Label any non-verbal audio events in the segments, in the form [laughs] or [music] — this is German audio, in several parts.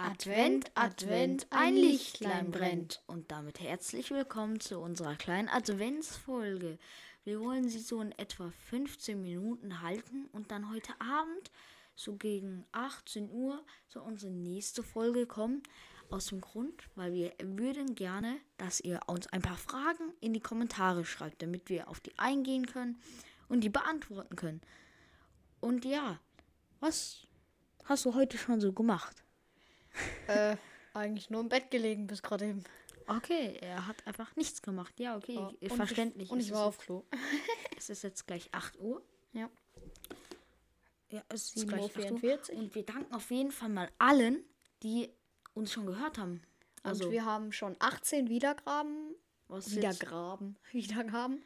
Advent, Advent, ein Lichtlein brennt. Und damit herzlich willkommen zu unserer kleinen Adventsfolge. Wir wollen sie so in etwa 15 Minuten halten und dann heute Abend, so gegen 18 Uhr, zu unserer nächste Folge kommen. Aus dem Grund, weil wir würden gerne, dass ihr uns ein paar Fragen in die Kommentare schreibt, damit wir auf die eingehen können und die beantworten können. Und ja, was hast du heute schon so gemacht? Äh, eigentlich nur im Bett gelegen bis gerade eben. Okay, er hat einfach nichts gemacht. Ja, okay, Ja, äh, und verständlich. Ich, und ich war auf Klo. [laughs] Es ist jetzt gleich 8 Uhr. Ja. Ja, es ist 7.44 gleich 8 Uhr. Und wir danken auf jeden Fall mal allen, die uns schon gehört haben. Also Also, wir haben schon 18 Wiedergraben, was ist jetzt, Wiedergraben, [laughs] Wiedergaben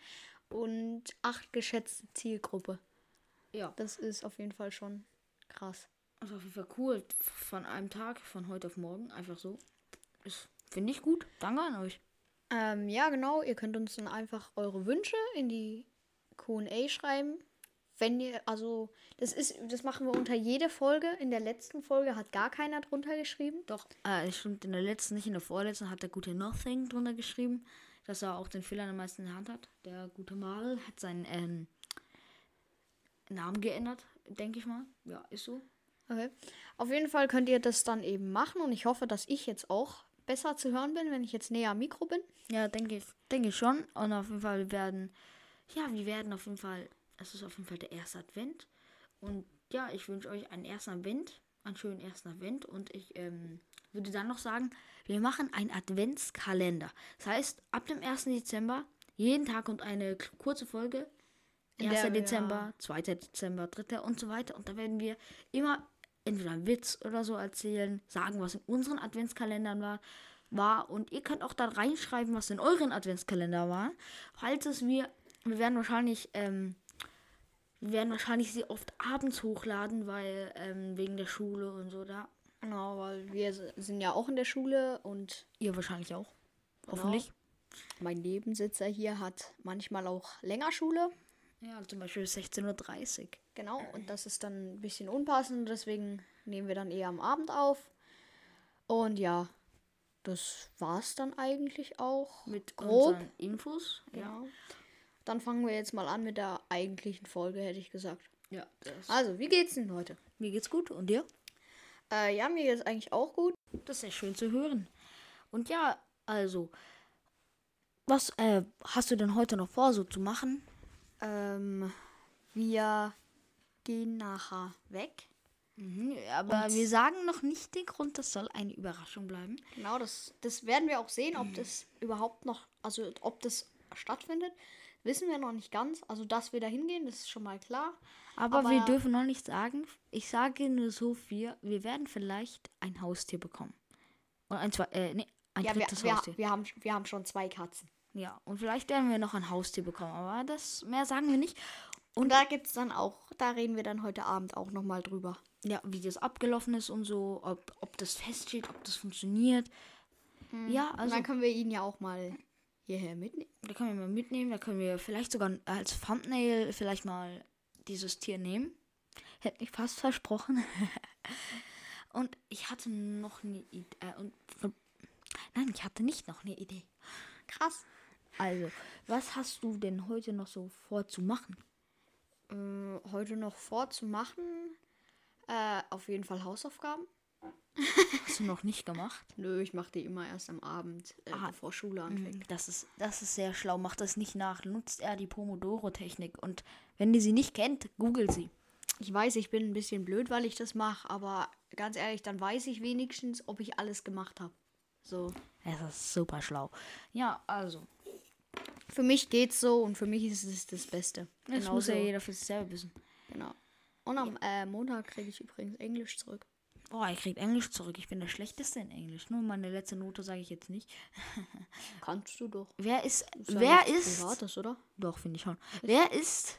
und 8 geschätzte Zielgruppe. ja, Das ist auf jeden Fall schon krass. Also auf jeden Fall cool. Von einem Tag, von heute auf morgen, einfach so. Finde ich gut. Danke an euch. Ähm, ja, genau. Ihr könnt uns dann einfach eure Wünsche in die QA schreiben. Wenn ihr, also, das ist, das machen wir unter jede Folge. In der letzten Folge hat gar keiner drunter geschrieben. Doch, äh, stimmt, in der letzten, nicht in der vorletzten, hat der gute Nothing drunter geschrieben, dass er auch den Fehler am meisten in der Hand hat. Der gute Marl hat seinen ähm, Namen geändert, denke ich mal. Ja, ist so. Okay. Auf jeden Fall könnt ihr das dann eben machen und ich hoffe, dass ich jetzt auch besser zu hören bin, wenn ich jetzt näher am Mikro bin. Ja, denke ich, denke ich schon. Und auf jeden Fall, werden, ja, wir werden auf jeden Fall, es ist auf jeden Fall der erste Advent. Und ja, ich wünsche euch einen ersten Advent, einen schönen ersten Advent. Und ich ähm, würde dann noch sagen, wir machen einen Adventskalender. Das heißt, ab dem 1. Dezember, jeden Tag und eine kurze Folge. In 1. der wir- Dezember, 2. Dezember, 3. und so weiter. Und da werden wir immer entweder einen Witz oder so erzählen, sagen, was in unseren Adventskalendern war, war. Und ihr könnt auch da reinschreiben, was in euren Adventskalender war. Falls es wir, wir werden wahrscheinlich, ähm, wir werden wahrscheinlich sie oft abends hochladen, weil ähm, wegen der Schule und so da. Genau, weil wir sind ja auch in der Schule und Ihr wahrscheinlich auch. Hoffentlich. mein Nebensitzer hier hat manchmal auch länger Schule. Ja, zum Beispiel 16.30 Uhr. Genau, und das ist dann ein bisschen unpassend, deswegen nehmen wir dann eher am Abend auf. Und ja, das war's dann eigentlich auch. Mit grob. Infos. Ja. Genau. Dann fangen wir jetzt mal an mit der eigentlichen Folge, hätte ich gesagt. ja das, Also, wie geht's denn heute? mir geht's gut. Und dir? Äh, ja, mir geht's eigentlich auch gut. Das ist ja schön zu hören. Und ja, also, was äh, hast du denn heute noch vor, so zu machen? Ähm, wir gehen nachher weg. Mhm, aber wir sagen noch nicht den Grund, das soll eine Überraschung bleiben. Genau, das, das werden wir auch sehen, ob das überhaupt noch, also ob das stattfindet. Wissen wir noch nicht ganz. Also, dass wir da hingehen, das ist schon mal klar. Aber, Aber- wir dürfen noch nicht sagen. Ich sage nur so viel, wir werden vielleicht ein Haustier bekommen. Und ein, zwei, äh, nee, ein Ja, wir, drittes wir, Haustier. wir, haben, wir haben schon zwei Katzen. Ja, und vielleicht werden wir noch ein Haustier bekommen. Aber das mehr sagen wir nicht. Und da gibt es dann auch, da reden wir dann heute Abend auch nochmal drüber. ja, wie das abgelaufen ist und so, ob, ob das feststeht, ob das funktioniert. Ja, Und also dann können wir ihn ja auch mal hierher mitnehmen. da können wir mal mitnehmen, da können wir vielleicht sogar als Thumbnail vielleicht mal dieses Tier nehmen. Hätte ich fast versprochen. [laughs] und ich hatte noch eine Idee. Äh, und, nein, ich hatte nicht noch eine Idee. Krass. Also, was hast du denn heute noch so vor zu machen? Äh, heute noch vorzumachen. Äh, auf jeden Fall Hausaufgaben. Hast du noch nicht gemacht? Nö, ich mache die immer erst am Abend, äh, Ah, bevor Schule anfängt. Das ist, das ist sehr schlau. Macht das nicht nach. Nutzt er die Pomodoro-Technik. Und wenn ihr sie nicht kennt, googelt sie. Ich weiß, ich bin ein bisschen blöd, weil ich das mache, aber ganz ehrlich, dann weiß ich wenigstens, ob ich alles gemacht habe. So. Das ist super schlau. Ja, also. Für mich geht's so und für mich ist es das Beste. Das Genauso. muss ja jeder für sich selber wissen. Genau. Und am äh, Montag kriege ich übrigens Englisch zurück. Boah, ich krieg Englisch zurück. Ich bin der Schlechteste in Englisch. Nur meine letzte Note sage ich jetzt nicht. [laughs] Kannst du doch. Wer ist. Ist wer ist. Privates, oder? Doch, finde ich schon. Wer ist.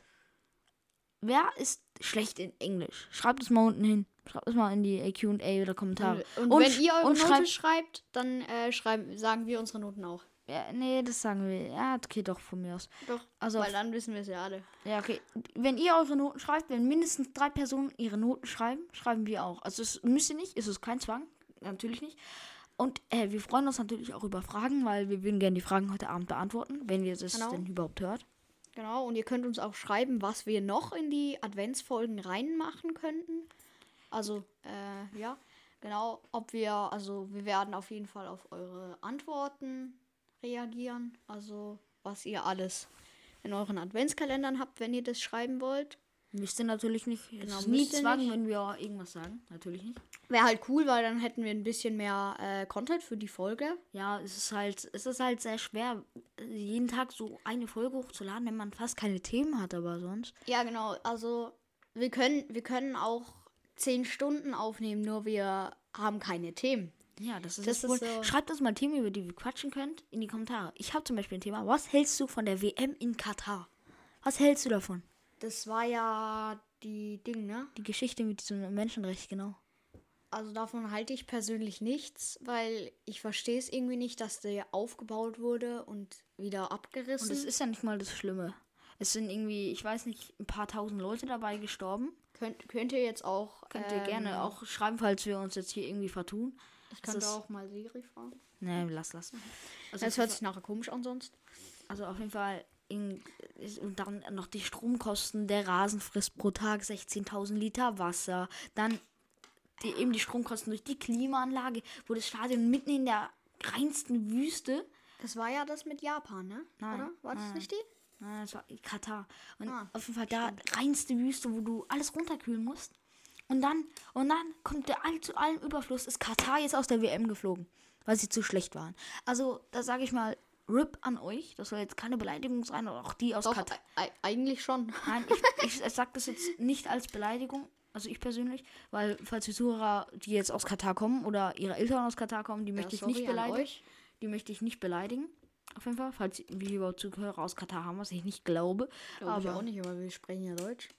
Wer ist schlecht in Englisch? Schreibt es mal unten hin. Schreibt es mal in die QA oder Kommentare. Und, und wenn sch- ihr eure und Note schreibt. schreibt, dann äh, schreiben, sagen wir unsere Noten auch. Ja, nee, das sagen wir. Ja, okay, doch von mir aus. Doch, Also, weil dann wissen wir es ja alle. ja, okay. Wenn ihr eure Noten schreibt, wenn mindestens drei Personen ihre Noten schreiben, schreiben wir auch. Also, es müsst ihr nicht, es ist kein Zwang. natürlich nicht. Und äh, wir freuen uns natürlich auch über Fragen, weil wir würden gerne die Fragen heute Abend beantworten, wenn ihr das Genau. denn überhaupt hört. Genau, und ihr könnt uns auch schreiben, was wir noch in die Adventsfolgen reinmachen könnten. Also, äh, ja, genau, ob wir, also wir werden auf jeden Fall auf eure Antworten reagieren. Also, was ihr alles in euren Adventskalendern habt, wenn ihr das schreiben wollt. Müsst ihr natürlich nicht. Es Genau, ist nie müsst ihr Zwang, nicht. wenn wir irgendwas sagen. Natürlich nicht. Wäre halt cool, weil dann hätten wir ein bisschen mehr äh, Content für die Folge. Ja, es ist halt, es ist halt sehr schwer, jeden Tag so eine Folge hochzuladen, wenn man fast keine Themen hat, aber sonst. Ja, genau. Also wir können, wir können auch zehn Stunden aufnehmen, nur wir haben keine Themen. Ja, das ist Das ist Wohl. so- Schreibt uns mal Themen, über die wir quatschen könnt, in die Kommentare. Ich habe zum Beispiel ein Thema. Was hältst du von der WM in Katar? Was hältst du davon? Das war ja die Ding, ne? Die Geschichte mit diesem Menschenrecht, genau. Also davon halte ich persönlich nichts, weil ich verstehe es irgendwie nicht, dass der aufgebaut wurde und wieder Und abgerissen. es ist ja nicht mal das Schlimme. Es sind irgendwie, ich weiß nicht, ein paar tausend Leute dabei gestorben. könnt, könnt ihr jetzt auch. Könnt ihr ähm, gerne auch schreiben, falls wir uns jetzt hier irgendwie vertun. Ich könnte ist- auch mal Siri fragen. Nee, lass, lass. Also, Das hört sich nachher komisch an sonst. also auf jeden Fall. In, und dann noch die Stromkosten. Der Rasen frisst pro Tag 16.000 Liter Wasser. Dann die, eben die Stromkosten durch die Klimaanlage, wo das Stadion mitten in der reinsten Wüste. Das war ja das mit Japan, ne? Nein, Oder? War das nein. nicht die? Nein, das war Katar. Und Ah, auf jeden Fall da reinste Wüste, wo du alles runterkühlen musst. Und dann, und dann kommt der all zu allem Überfluss, ist Katar jetzt aus der WM geflogen, weil sie zu schlecht waren. Also, da sage ich mal, RIP an euch. Das soll jetzt keine Beleidigung sein, oder auch die aus Doch, Katar. eigentlich schon. Nein, ich, ich [laughs] sage das jetzt nicht als Beleidigung, also ich persönlich, weil falls die Zuhörer, die jetzt aus Katar kommen oder ihre Eltern aus Katar kommen, die möchte ich nicht beleidigen. euch. Die möchte ich nicht beleidigen. Auf jeden Fall, falls wir überhaupt Zuhörer aus Katar haben, was ich nicht glaube. Glaube ich aber auch nicht, aber wir sprechen ja Deutsch.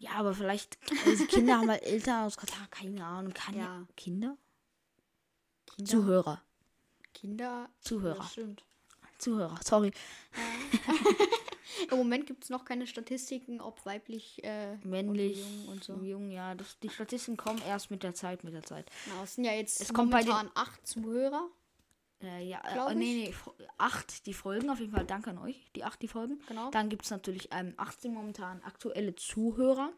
Ja, aber vielleicht, also Kinder haben halt Eltern aus Katar, keine Ahnung. Kann ja. Ja. Kinder? Kinder, Zuhörer. Kinder. Zuhörer. Das stimmt. Zuhörer, sorry. Im Moment gibt es noch keine Statistiken, ob weiblich, äh, Männlich, und jung und so. jung, ja. Das, die Statistiken kommen erst mit der Zeit, mit der Zeit. Na, es sind ja jetzt Es kommt bei den- acht Zuhörer. Äh, ja, äh, nee, nee, acht die Folgen, auf jeden Fall danke an euch, die acht die Folgen. Genau. Dann gibt es natürlich ähm, 18 momentan aktuelle Zuhörer.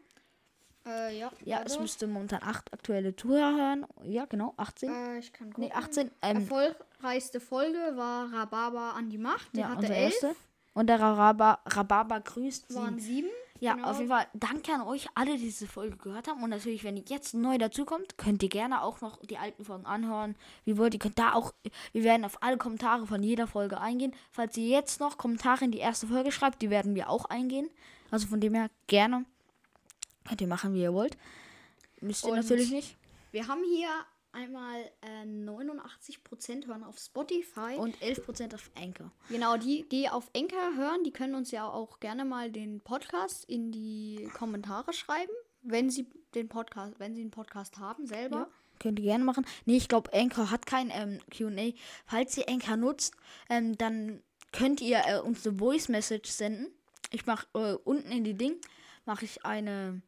Äh, ja. Ja, es müsste momentan acht aktuelle Zuhörer hören. Ja, genau, 18. Äh, ich kann gucken. nee, 18. Ähm, Erfolgreichste Folge war Rhabarber an die Macht. Der ja, hatte elf. erste. Und der Rhabarber, Rhabarber grüßt Waren sie. sieben. Ja, genau. auf jeden Fall danke an euch alle, die diese Folge gehört haben. Und natürlich, wenn ihr jetzt neu dazukommt, könnt ihr gerne auch noch die alten Folgen anhören. Wie wollt ihr könnt da auch, wir werden auf alle Kommentare von jeder Folge eingehen. Falls ihr jetzt noch Kommentare in die erste Folge schreibt, die werden wir auch eingehen. Also von dem her gerne. Könnt ihr machen, wie ihr wollt. Müsst ihr Und- natürlich nicht. Wir haben hier einmal äh, 89% hören auf Spotify. Und 11% auf Anchor. Genau, die, die auf Enker hören, die können uns ja auch gerne mal den Podcast in die Kommentare schreiben, wenn sie den Podcast, wenn sie einen Podcast haben selber. Ja, könnt ihr gerne machen. Nee, ich glaube, Anchor hat kein ähm, QA. Falls ihr Anchor nutzt, ähm, dann könnt ihr äh, uns eine Voice Message senden. Ich mache äh, unten in die Ding, mache ich eine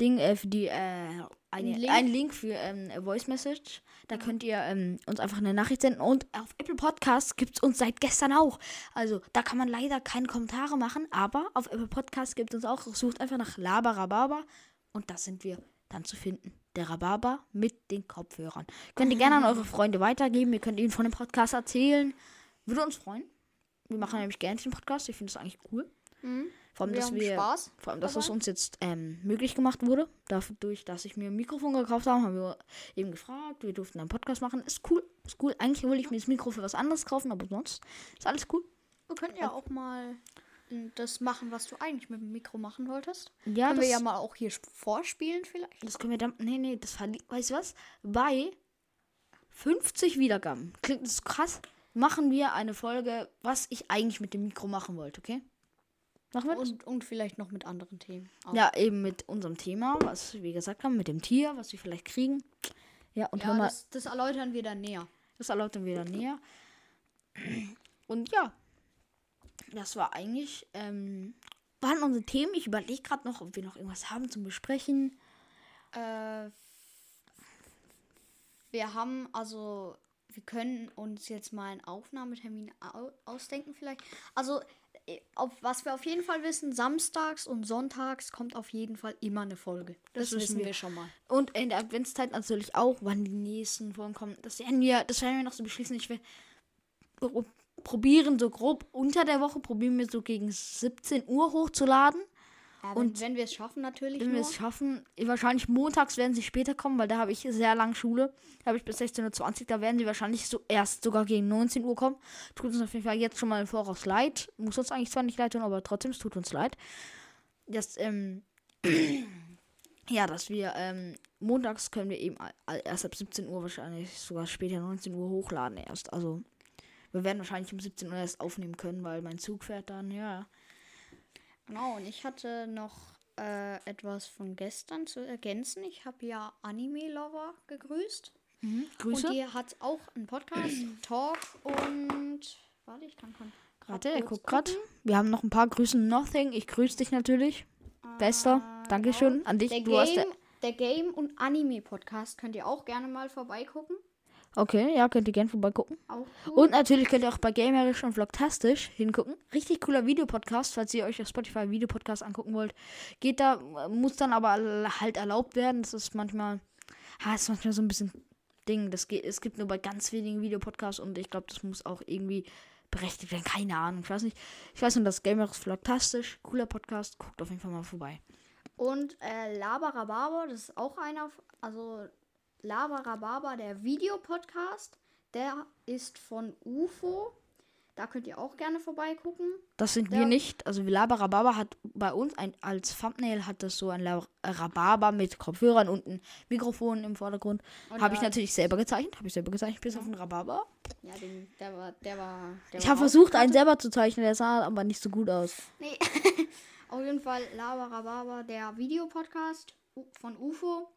Ding äh, für die, äh, eine, Ein Link? einen Link für ähm, Voice Message. Da könnt ihr ähm, uns einfach eine Nachricht senden. Und auf Apple Podcasts gibt es uns seit gestern auch. Also da kann man leider keine Kommentare machen, aber auf Apple Podcasts gibt es uns auch. Sucht einfach nach Laber Rhabarber und da sind wir dann zu finden. Der Rhabarber mit den Kopfhörern. Könnt ihr gerne an eure Freunde weitergeben. Ihr könnt ihnen von dem Podcast erzählen. Würde uns freuen. Wir machen nämlich gerne den Podcast. Ich finde das eigentlich cool. Vor allem, Wir dass wir, Spaß vor allem, dass das dabei. uns jetzt ähm, möglich gemacht wurde. Dadurch, dass ich mir ein Mikrofon gekauft habe, haben wir eben gefragt. Wir durften einen Podcast machen. Ist cool. Ist cool. Eigentlich wollte ich mir das Mikro für was anderes kaufen, aber sonst ist alles cool. Wir könnten ja auch mal mm, das machen, was du eigentlich mit dem Mikro machen wolltest. Ja, können wir ja mal auch hier sp- vorspielen vielleicht. das können wir dann. Nee, nee, das verli Weißt du was? Bei 50 Wiedergaben, klingt das krass, machen wir eine Folge, was ich eigentlich mit dem Mikro machen wollte, okay? Machen wir? Und, und vielleicht noch mit anderen Themen. auch. Ja, eben mit unserem Thema, was wir gesagt haben, mit dem Tier, was wir vielleicht kriegen. Ja, und hör ja mal, das, das erläutern wir dann näher. das erläutern wir dann näher. Und ja, das war eigentlich, ähm, waren unsere Themen. Ich überlege gerade noch, ob wir noch irgendwas haben zum Besprechen. Äh, wir haben also, wir können uns jetzt mal einen Aufnahmetermin au ausdenken vielleicht. Also, auf, was wir auf jeden Fall wissen, samstags und sonntags kommt auf jeden Fall immer eine Folge. Das, wissen wissen wir. wir. schon mal. Und in der Adventszeit natürlich auch, wann die nächsten Folgen kommen. Das werden wir, das werden wir noch so beschließen. Ich will pro- probieren, so grob unter der Woche, probieren wir so gegen 17 Uhr hochzuladen. Und wenn, wir es schaffen, natürlich. Wenn wir es schaffen, wahrscheinlich montags werden sie später kommen, weil da habe ich sehr lang Schule. Da habe ich bis 16.20 Uhr. Da werden sie wahrscheinlich so erst sogar gegen 19 Uhr kommen. Tut uns auf jeden Fall jetzt schon mal im Voraus leid. Muss uns eigentlich zwar nicht leid tun, aber trotzdem, es tut uns leid. Das, ähm, [clears throat] ja, dass wir, ähm, montags können wir eben erst ab 17 Uhr wahrscheinlich sogar später 19 Uhr hochladen erst. Also, wir werden wahrscheinlich um 17 Uhr erst aufnehmen können, weil mein Zug fährt dann, ja. Genau, und ich hatte noch äh, etwas von gestern zu ergänzen. Ich habe ja Anime Lover gegrüßt. Grüße. Und die hat auch einen Podcast, Talk und. Warte, ich kann. grad Warte, er guckt gerade. Wir haben noch ein paar Grüßen. Nothing. Ich grüße dich natürlich. Bester. Dankeschön an dich. Der Du hast Game, der der Game und Anime Podcast könnt ihr auch gerne mal vorbeigucken. Okay, ja, könnt ihr gerne vorbeigucken. Auch cool. Und natürlich könnt ihr auch bei Gamerisch und Vlogtastisch hingucken. Richtig cooler Videopodcast, falls ihr euch auf Spotify Videopodcast angucken wollt. Geht da, muss dann aber halt erlaubt werden. Das ist manchmal, ha, ist manchmal so ein bisschen Ding. Das geht, es gibt nur bei ganz wenigen Videopodcasts und ich glaube, das muss auch irgendwie berechtigt werden. Keine Ahnung, ich weiß nicht. Ich weiß nur, das Gamerisch Vlogtastisch, cooler Podcast. Guckt auf jeden Fall mal vorbei. Und äh, Labarababa, das ist auch einer, also Labarababa, der Videopodcast, der ist von UFO. Da könnt ihr auch gerne vorbeigucken. Das sind Ja. wir nicht. Also Labarababa hat bei uns ein, als Thumbnail hat das so ein Rhabarber mit Kopfhörern und ein Mikrofon im Vordergrund. Und Habe ich natürlich selber gezeichnet. Habe ich selber gezeichnet, bis auf den Rhabarber. Ja, den, der war, der war. Der Ich habe versucht, einen selber zu zeichnen, der sah aber nicht so gut aus. Nee. [laughs] Auf jeden Fall Labarababa, der Videopodcast von UFO.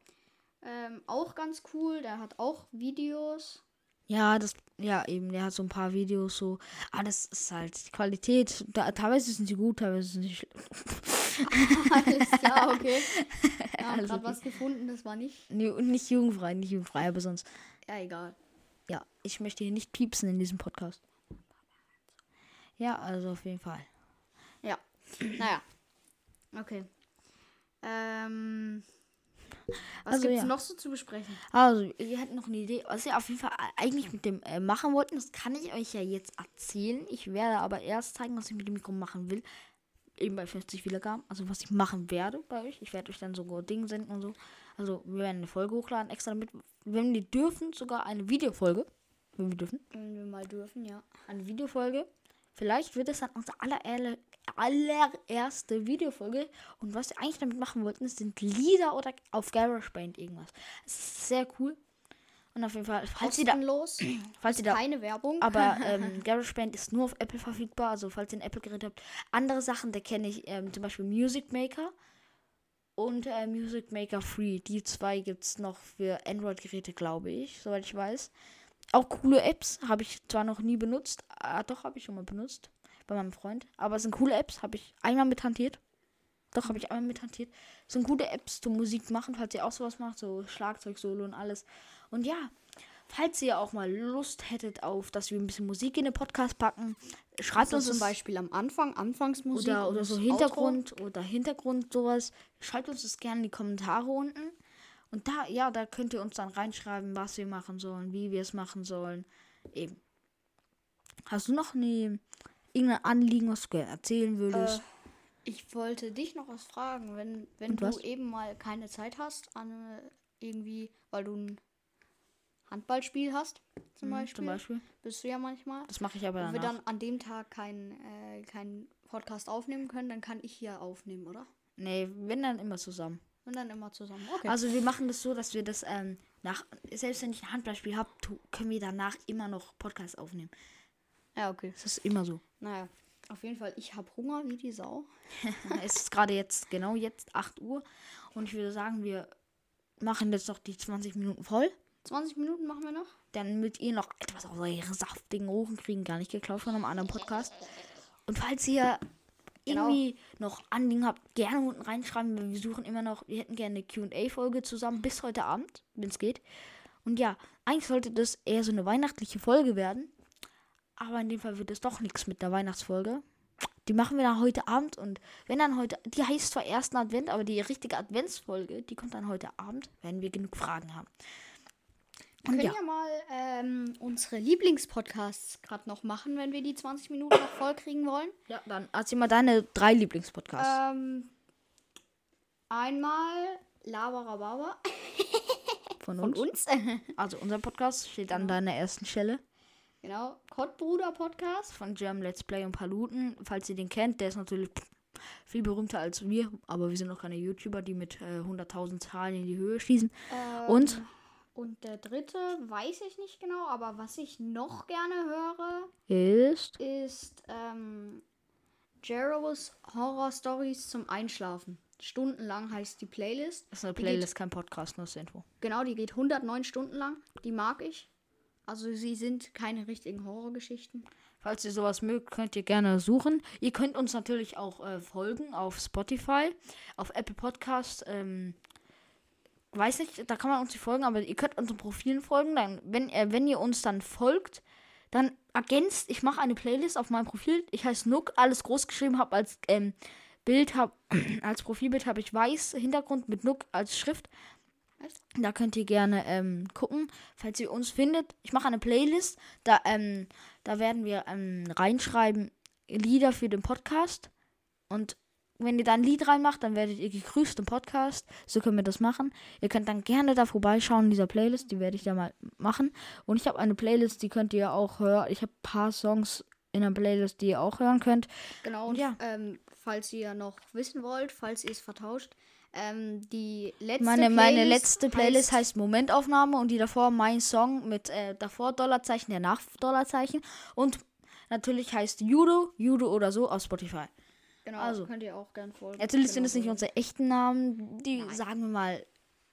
Ähm, auch ganz cool. Der hat auch Videos. Ja, das, ja, eben, der hat so ein paar Videos so. Aber das ist halt die Qualität. Da, teilweise sind sie gut, teilweise sind sie schlecht. [laughs] Alles klar, okay. [laughs] Haben Alles gerade okay. was gefunden, das war nicht. Nee, und nicht jugendfrei, nicht jugendfrei, aber sonst. Ja, egal. Ja, ich möchte hier nicht piepsen in diesem Podcast. Ja, also auf jeden Fall. Ja. [clears throat] naja. Okay. Ähm. Was Also, gibt's ja. noch so zu besprechen? Also, wir hatten noch eine Idee, was wir auf jeden Fall eigentlich mit dem äh, machen wollten. Das kann ich euch ja jetzt erzählen. Ich werde aber erst zeigen, was ich mit dem Mikro machen will. Eben bei 50 Wiedergaben. Also, was ich machen werde bei euch. Ich werde euch dann sogar Dinge senden und so. Also, wir werden eine Folge hochladen, extra damit. Wenn wir dürfen, sogar eine Videofolge. Wenn wir dürfen. Wenn wir mal dürfen, ja. Eine Videofolge. Vielleicht wird es dann unsere aller, allererste Videofolge. Und was wir eigentlich damit machen wollten, sind Lieder oder auf GarageBand irgendwas. Es ist sehr cool. Und auf jeden Fall, falls ihr da, [clears throat] falls ihr da Keine Werbung. aber [laughs] ähm, GarageBand ist nur auf Apple verfügbar, also falls ihr ein Apple-Gerät habt. Andere Sachen, da kenne ich ähm, zum Beispiel Music Maker und äh, Music Maker Free. Die zwei gibt es noch für Android-Geräte, glaube ich, soweit ich weiß. Auch coole Apps, habe ich zwar noch nie benutzt, ah, doch habe ich schon mal benutzt bei meinem Freund. Aber es sind coole Apps, habe ich einmal mit hantiert. Doch, habe ich einmal mit hantiert. Es sind gute Apps zum Musik machen, falls ihr auch sowas macht, so Schlagzeug, Solo und alles. Und ja, falls ihr auch mal Lust hättet auf, dass wir ein bisschen Musik in den Podcast packen, schreibt also uns zum Beispiel am Anfang, Anfangsmusik. oder, oder so Hintergrund oder Hintergrund sowas. Schreibt uns das gerne in die Kommentare unten. Und da, ja, da könnt ihr uns dann reinschreiben, was wir machen sollen, wie wir es machen sollen. Eben. Hast du noch eine, irgendein Anliegen, was du gerne erzählen würdest? Äh, ich wollte dich noch was fragen, wenn, wenn Und du was? eben mal keine Zeit hast, an äh, irgendwie, weil du ein Handballspiel hast, zum, Hm, Beispiel, Zum Beispiel. bist du ja manchmal. Das mache ich aber Wenn wir dann an dem Tag keinen äh, keinen Podcast aufnehmen können, dann kann ich hier aufnehmen, oder? Nee, wenn dann immer zusammen. Und dann immer zusammen. Okay. Also wir machen das so, dass wir das ähm, nach, selbst wenn ich ein Handballspiel habe, können wir danach immer noch Podcast aufnehmen. Ja, okay. Das ist immer so. Naja, auf jeden Fall, ich habe Hunger wie die Sau. [laughs] es ist gerade jetzt, genau jetzt 8 Uhr. Und ich würde sagen, wir machen jetzt noch die 20 Minuten voll. 20 Minuten machen wir noch. Damit ihr noch etwas aus euren saftigen Ohren kriegen, gar nicht geklaut von einem anderen Podcast. Und falls ihr Genau. irgendwie noch Anliegen habt, gerne unten reinschreiben. Wir suchen immer noch, wir hätten gerne eine QA-Folge zusammen bis heute Abend, wenn es geht. Und ja, eigentlich sollte das eher so eine weihnachtliche Folge werden. Aber in dem Fall wird es doch nichts mit der Weihnachtsfolge. Die machen wir dann heute Abend und wenn dann heute, die heißt zwar ersten Advent, aber die richtige Adventsfolge, die kommt dann heute Abend, wenn wir genug Fragen haben. Wir Und können ja, ja, mal ähm, unsere Lieblingspodcasts gerade noch machen, wenn wir die 20 Minuten noch voll kriegen wollen. ja, dann erzähl mal deine drei Lieblingspodcasts. Ähm, einmal Labarababa von von uns. uns. Also unser Podcast steht an deiner ersten Stelle. Genau. Kottbruder Podcast. Von German Let's Play und Paluten. Falls ihr den kennt, der ist natürlich viel berühmter als wir, aber wir sind noch keine YouTuber, die mit äh, 100.000 Zahlen in die Höhe schießen. Ähm, Und? Und der dritte weiß ich nicht genau, aber was ich noch gerne höre, Ist. ist ähm, Jeros Horror Stories zum Einschlafen. Stundenlang heißt die Playlist. Das ist eine Playlist, kein Podcast, nur das Info. Genau, die geht 109 Stunden lang. Die mag ich. Also sie sind keine richtigen Horrorgeschichten. Falls ihr sowas mögt, könnt ihr gerne suchen. Ihr könnt uns natürlich auch äh, folgen auf Spotify, auf Apple Podcast. Ähm, weiß nicht, da kann man uns nicht folgen, aber ihr könnt unseren Profilen folgen. Dann, wenn, äh, wenn ihr uns dann folgt, dann ergänzt, ich mache eine Playlist auf meinem Profil. Ich heiße Nook, alles groß geschrieben, habe als ähm, Bild, hab, [clears throat] als Profilbild habe ich weiß Hintergrund mit Nook als Schrift. Da könnt ihr gerne ähm, gucken, falls ihr uns findet. Ich mache eine Playlist. Da, ähm, da werden wir ähm, reinschreiben Lieder für den Podcast. Und wenn ihr da ein Lied reinmacht, dann werdet ihr gegrüßt im Podcast. So können wir das machen. Ihr könnt dann gerne da vorbeischauen in dieser Playlist. Die werde ich da mal machen. Und ich habe eine Playlist, die könnt ihr auch hören. Ich habe ein paar Songs in der Playlist, die ihr auch hören könnt. Genau, und Ja. ähm, falls ihr noch wissen wollt, falls ihr es vertauscht, ähm, die letzte Meine, Playlist meine letzte Playlist heißt Momentaufnahme und die davor mein Song mit äh, davor Dollarzeichen, der nach Dollarzeichen. Und natürlich heißt Judo, Judo oder so auf Spotify. Genau, also. könnt ihr auch gern folgen. Natürlich sind Genau es nicht so. unsere echten Namen. Die Nein. sagen wir mal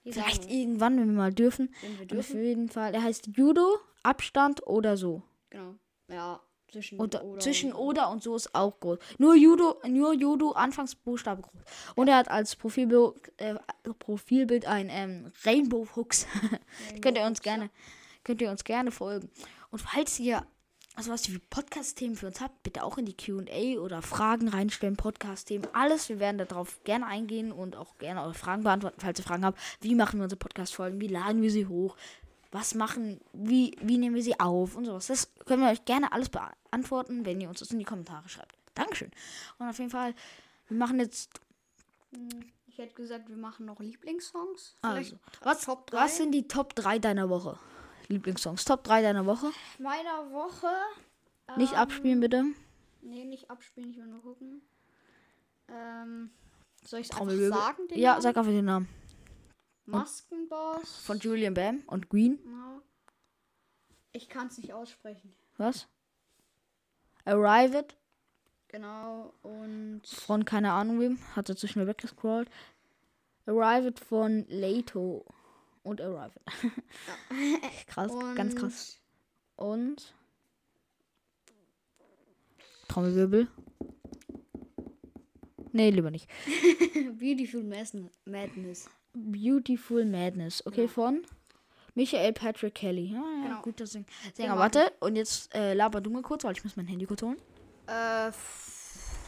Die vielleicht sagen irgendwann, wenn wir mal dürfen. wenn wir Und dürfen. auf jeden Fall, der heißt Judo, Abstand oder so. Genau. Ja, zwischen Oder, oder zwischen und- oder und so ist auch groß. Nur Judo, nur Judo, Anfangsbuchstabe groß. Und er hat als Profilbild, äh, Profilbild ein ähm, Rainbow Hooks. [laughs] könnt ihr uns gerne, könnt ihr uns gerne folgen. Und falls ihr also was wie Podcast-Themen für uns habt, bitte auch in die Q&A oder Fragen reinstellen, Podcast-Themen, alles. Wir werden darauf gerne eingehen und auch gerne eure Fragen beantworten, falls ihr Fragen habt. Wie machen wir unsere Podcast-Folgen? Wie laden wir sie hoch? Was machen, wie, wie nehmen wir sie auf und sowas. Das können wir euch gerne alles beantworten, wenn ihr uns das in die Kommentare schreibt. Dankeschön. Und auf jeden Fall, wir machen jetzt, Ich hätte gesagt, wir machen noch Lieblingssongs. also, was, Top drei? was sind die Top 3 deiner Woche? Lieblingssongs. Top 3 deiner Woche. meiner Woche. Nicht ähm, abspielen, bitte. Nee, nicht abspielen, ich will nur gucken. Ähm, soll ich es einfach sagen? Ja, Namen? sag einfach den Namen. Maskenboss. Von Julian Bam und Green. Ja. Ich kann es nicht aussprechen. Was? Arrive It Genau, und von keine Ahnung wem. Hat er zu schnell weggescrollt. Arrive It von Leto. Und Arrive It. [laughs] krass, ganz und krass. Und. Trommelwirbel. Nee, lieber nicht. [laughs] Beautiful Madness. Beautiful Madness. Okay, Ja. von Michael Patrick Kelly. Ja, ja, Genau. guter Sing Sänger. mag Warte, und jetzt äh, laber du mal kurz, weil ich muss mein Handy kurz holen. Äh,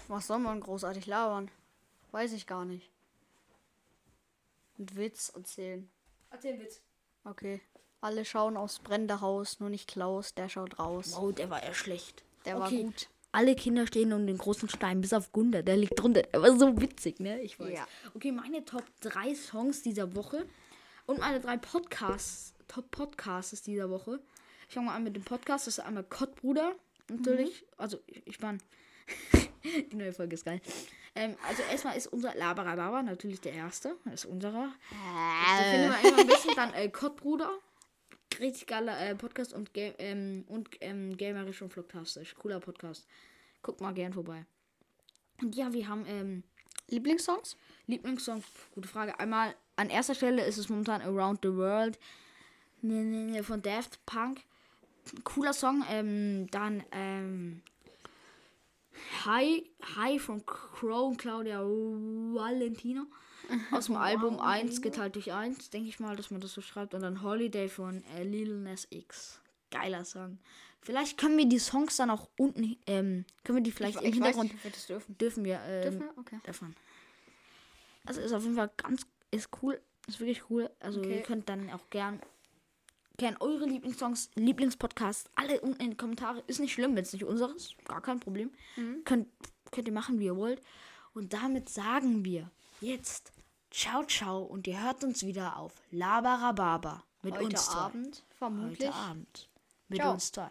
was soll man großartig labern? Weiß ich gar nicht. Einen Witz erzählen. Erzähl Witz. Okay. Alle schauen aufs brennende Haus, nur nicht Klaus, der schaut raus. Oh, der war ja schlecht. Der okay. war gut. Alle Kinder stehen um den großen Stein, bis auf Gunda, der liegt drunter. Der war so witzig, ne? Ich weiß. Ja. Okay, meine Top 3 Songs dieser Woche und meine drei Podcasts, Top Podcasts dieser Woche. Ich fange mal an mit dem Podcast. Das ist einmal Kottbruder, natürlich. Also, ich, ich war. [laughs] Die neue Folge ist geil. Ähm, also, erstmal ist unser Labarababa natürlich der erste. Das ist unserer. Da finden wir [laughs] immer ein bisschen. Dann äh, Kottbruder. Richtig geiler äh, Podcast und, ga ähm, und ähm, gamerisch und fluktastisch. Cooler Podcast. Guckt mal gern vorbei. Und ja, wir haben ähm, Lieblingssongs? Lieblingssong, gute Frage. Einmal an erster Stelle ist es momentan Around the World ne, ne, ne, von Daft Punk. Cooler Song. Ähm, dann ähm, Hi, Hi von Crow und Claudia Valentino. [laughs] aus dem Album Wow, 1 Lilo. geteilt durch 1, denke ich mal, dass man das so schreibt. Und dann Holiday von äh, Lil Nas X. Geiler Song. Vielleicht können wir die Songs dann auch unten, ähm, können wir die vielleicht im ich weiß Hintergrund, wir das dürfen. dürfen wir, ähm, Dürfen wir? Okay. davon. Also ist auf jeden Fall ganz, ist cool, ist wirklich cool. Also Okay. ihr könnt dann auch gern, gern eure Lieblingssongs, Lieblingspodcasts, alle unten in die Kommentare. Ist nicht schlimm, wenn es nicht unseres, gar kein Problem. Könnt, könnt ihr machen, wie ihr wollt. Und damit sagen wir jetzt ciao, ciao und ihr hört uns wieder auf Labarababa mit Heute uns. Abend vermutlich. Heute Abend mit Ciao. uns. Ciao.